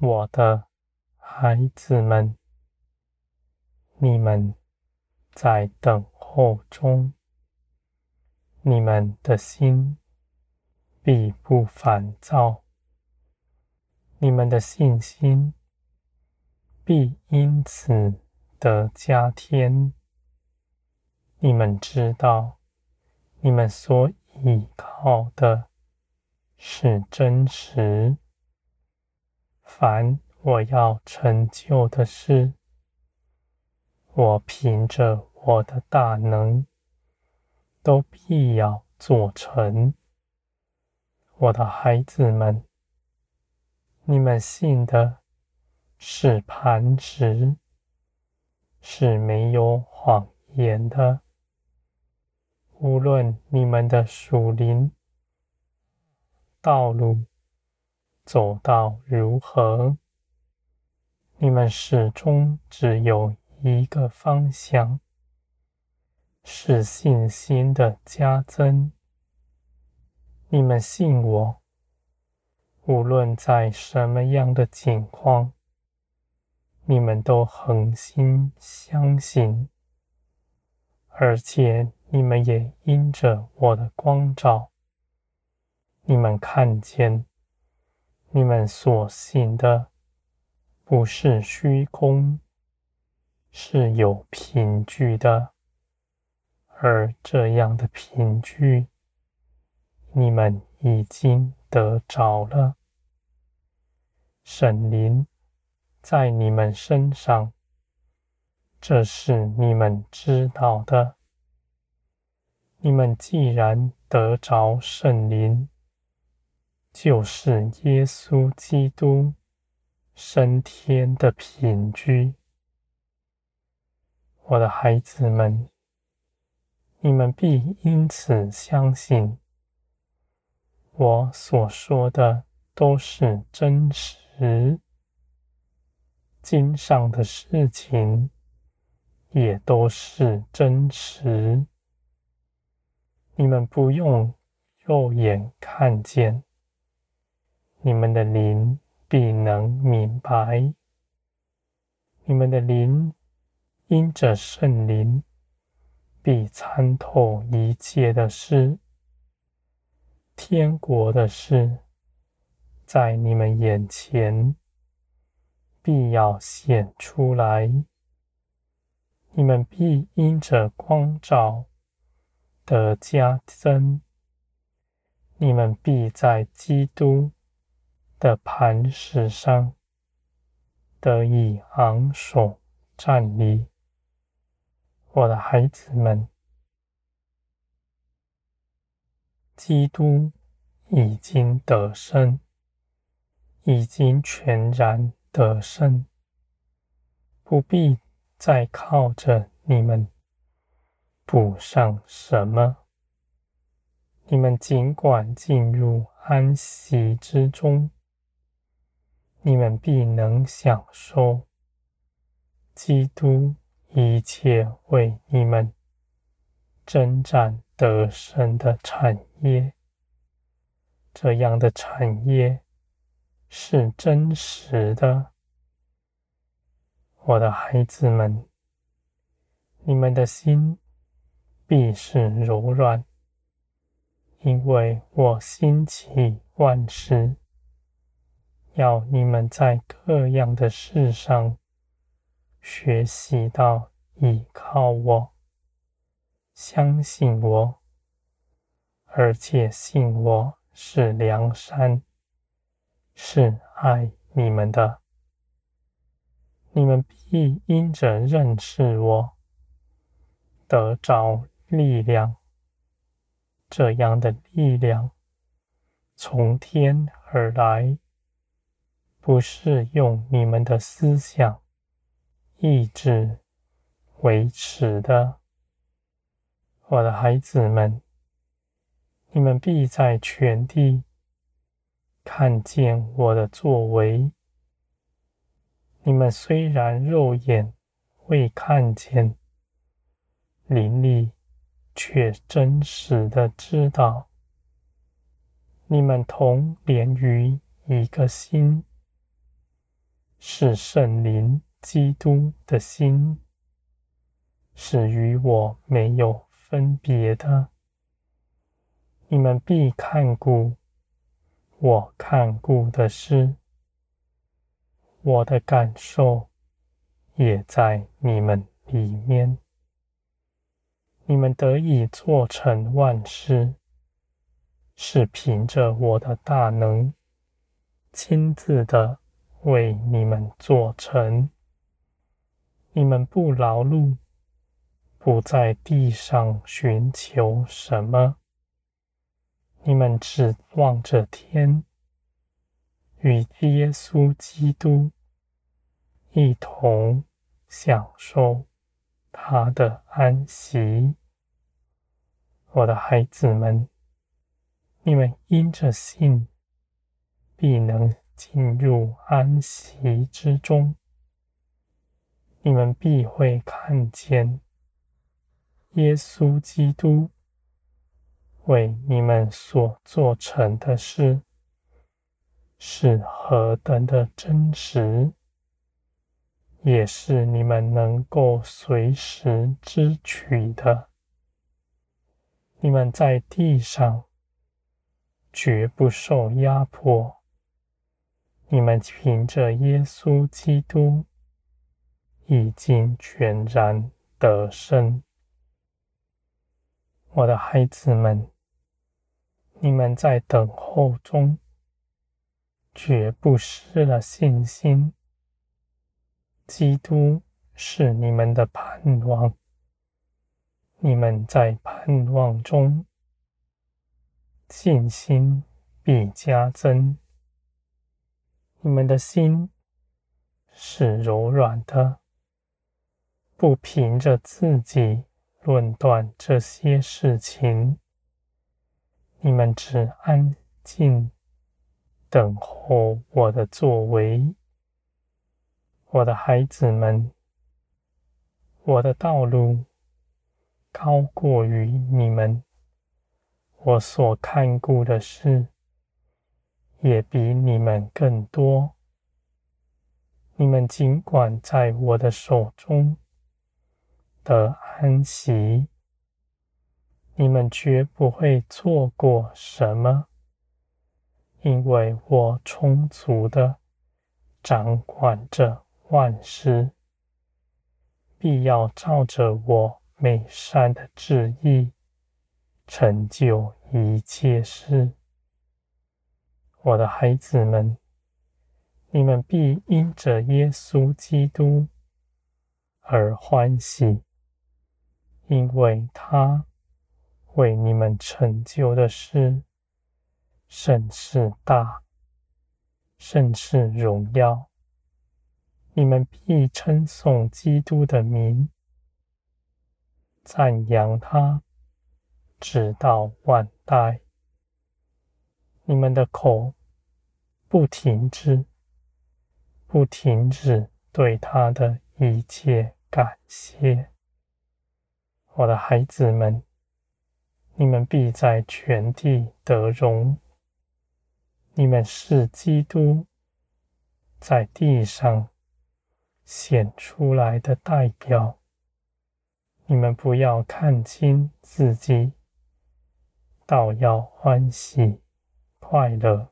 我的孩子们，你们在等候中，你们的心必不烦躁，你们的信心必因此得加添。你们知道，你们所倚靠的是真实。凡我要成就的事，我凭着我的大能，都必要做成。我的孩子们，你们信的是磐石，是没有谎言的。无论你们的属灵道路走到如何，你们始终只有一个方向，是信心的加增。你们信我，无论在什么样的境况，你们都恒心相信，而且。你们也因着我的光照，你们看见，你们所信的不是虚空，是有凭据的，而这样的凭据，你们已经得着了。圣灵在你们身上，这是你们知道的。你们既然得着圣灵，就是耶稣基督升天的凭据。我的孩子们，你们必因此相信，我所说的都是真实，经上的事情也都是真实。你们不用肉眼看见，你们的灵必能明白。你们的灵因着圣灵，必参透一切的事，天国的事，在你们眼前必要显出来。你们必因着光照。得加增，你们必在基督的磐石上得以昂首站立。我的孩子们，基督已经得胜，已经全然得胜，不必再靠着你们。补上什么？你们尽管进入安息之中，你们必能享受基督一切为你们征战得胜的产业。这样的产业是真实的，我的孩子们，你们的心。必是柔软，因为我兴起万事，要你们在各样的事上学习到倚靠我，相信我，而且信我是梁山，是爱你们的。你们必因着认识我，得着。力量，这样的力量从天而来，不是用你们的思想、意志维持的。我的孩子们，你们必在全地看见我的作为。你们虽然肉眼未看见，灵里。却真实的知道，你们同连于一个心，是圣灵基督的心，是与我没有分别的。你们必看顾我看顾的事，我的感受也在你们里面。你们得以做成万事，是凭着我的大能，亲自的为你们做成。你们不劳碌，不在地上寻求什么。你们只望着天，与耶稣基督一同享受他的安息。我的孩子们，你们因着信，必能进入安息之中。你们必会看见耶稣基督。为你们所做成的事是何等的真实，也是你们能够随时支取的。你们在地上绝不受压迫，你们凭着耶稣基督已经全然得胜。我的孩子们。你们在等候中，绝不失了信心。基督是你们的盼望，你们在盼望中，信心必加增。你们的心是柔软的，不凭着自己论断这些事情。你们只安静等候我的作为，我的孩子们，我的道路高过于你们，我所看顾的事也比你们更多。你们尽管在我的手中得安息。你们绝不会错过什么，因为我充足的掌管着万事，必要照着我美善的旨意成就一切事。我的孩子们，你们必因着耶稣基督而欢喜，因为他。为你们成就的事，甚是大，甚是荣耀。你们必称颂基督的名，赞扬他，直到万代。你们的口不停止，不停止对他的一切感谢。我的孩子们。你们必在全地得荣。你们是基督在地上显出来的代表。你们不要看轻自己，倒要欢喜快乐。